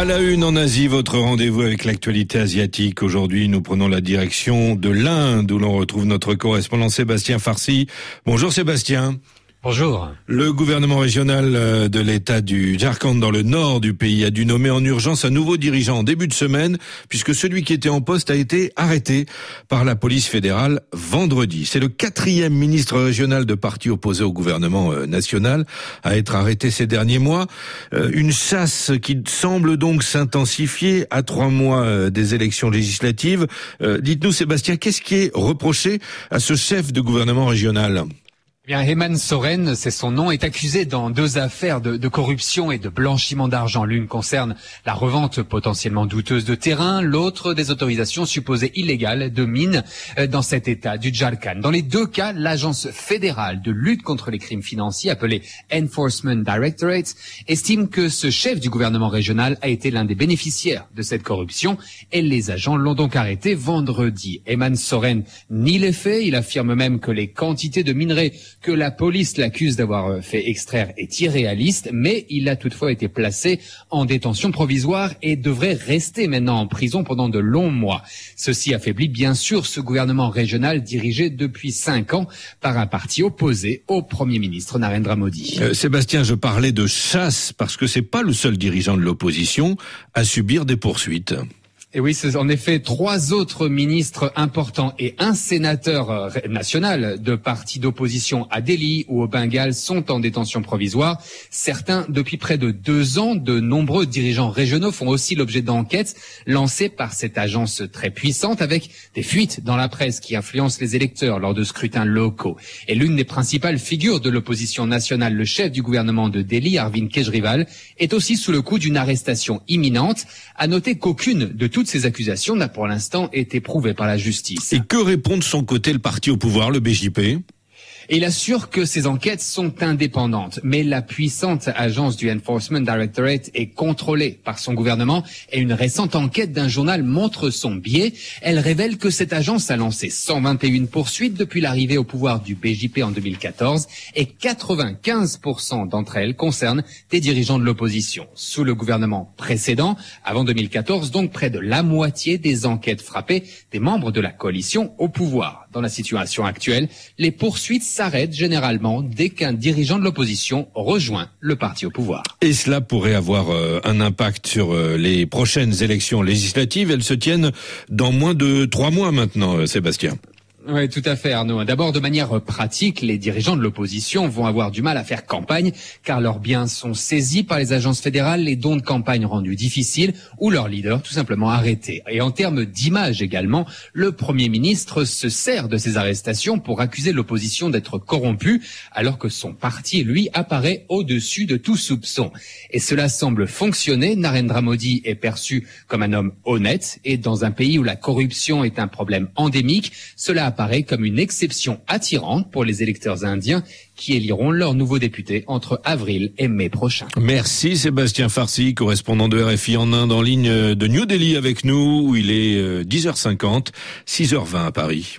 À la une en Asie, votre rendez-vous avec l'actualité asiatique. Aujourd'hui, nous prenons la direction de l'Inde où l'on retrouve notre correspondant Sébastien Farsi. Bonjour Sébastien. Bonjour. Le gouvernement régional euh, de l'État du Jharkhand dans le nord du pays a dû nommer en urgence un nouveau dirigeant en début de semaine puisque celui qui était en poste a été arrêté par la police fédérale vendredi. C'est le quatrième ministre régional de parti opposé au gouvernement euh, national à être arrêté ces derniers mois. Euh, une chasse qui semble donc s'intensifier à trois mois des élections législatives. Dites-nous Sébastien, qu'est-ce qui est reproché à ce chef de gouvernement régional? Bien, Heman Soren, c'est son nom, est accusé dans deux affaires de, corruption et de blanchiment d'argent. L'une concerne la revente potentiellement douteuse de terrain, l'autre des autorisations supposées illégales de mines euh, dans cet état du Jharkhand. Dans les deux cas, l'agence fédérale de lutte contre les crimes financiers, appelée Enforcement Directorate, estime que ce chef du gouvernement régional a été l'un des bénéficiaires de cette corruption et les agents l'ont donc arrêté vendredi. Heman Soren nie les faits, il affirme même que les quantités de minerais que la police l'accuse d'avoir euh, fait extraire est irréaliste, mais il a toutefois été placé en détention provisoire et devrait rester maintenant en prison pendant de longs mois. Ceci affaiblit bien sûr ce gouvernement régional dirigé depuis cinq ans par un parti opposé au Premier ministre Narendra Modi. Euh, Sébastien, je parlais de chasse parce que c'est pas le seul dirigeant de l'opposition à subir des poursuites. Et oui, c'est en effet trois autres ministres importants et un sénateur euh, national de partis d'opposition à Delhi ou au Bengale sont en détention provisoire. Certains depuis près de deux ans. De nombreux dirigeants régionaux font aussi l'objet d'enquêtes lancées par cette agence très puissante avec des fuites dans la presse qui influencent les électeurs lors de scrutins locaux. Et l'une des principales figures de l'opposition nationale, le chef du gouvernement de Delhi, Arvind Kejrival, est aussi sous le coup d'une arrestation imminente. À noter qu'aucune de toutes toutes ces accusations n'a pour l'instant été prouvée par la justice. Et que répond de son côté le parti au pouvoir, le BJP il assure que ces enquêtes sont indépendantes. Mais la puissante agence du Enforcement Directorate est contrôlée par son gouvernement et une récente enquête d'un journal montre son biais. Elle révèle que cette agence a lancé 121 poursuites depuis l'arrivée au pouvoir du BJP en 2014 et 95% d'entre elles concernent des dirigeants de l'opposition. Sous le gouvernement précédent, avant 2014, donc près de la moitié des enquêtes frappaient des membres de la coalition au pouvoir. Dans la situation actuelle, les poursuites s'arrête généralement dès qu'un dirigeant de l'opposition rejoint le parti au pouvoir. Et cela pourrait avoir euh, un impact sur euh, les prochaines élections législatives. Elles se tiennent dans moins de trois mois maintenant, euh, Sébastien. Oui, tout à fait, Arnaud. D'abord, de manière pratique, les dirigeants de l'opposition vont avoir du mal à faire campagne, car leurs biens sont saisis par les agences fédérales, les dons de campagne rendus difficiles, ou leurs leaders tout simplement arrêtés. Et en termes d'image également, le Premier ministre se sert de ces arrestations pour accuser l'opposition d'être corrompue, alors que son parti, lui, apparaît au-dessus de tout soupçon. Et cela semble fonctionner. Narendra Modi est perçu comme un homme honnête, et dans un pays où la corruption est un problème endémique, cela apparaît comme une exception attirante pour les électeurs indiens qui éliront leur nouveau député entre avril et mai prochain. Merci Sébastien Farsi, correspondant de RFI en Inde en ligne de New Delhi avec nous, il est 10h50, euh, 6h20 à Paris.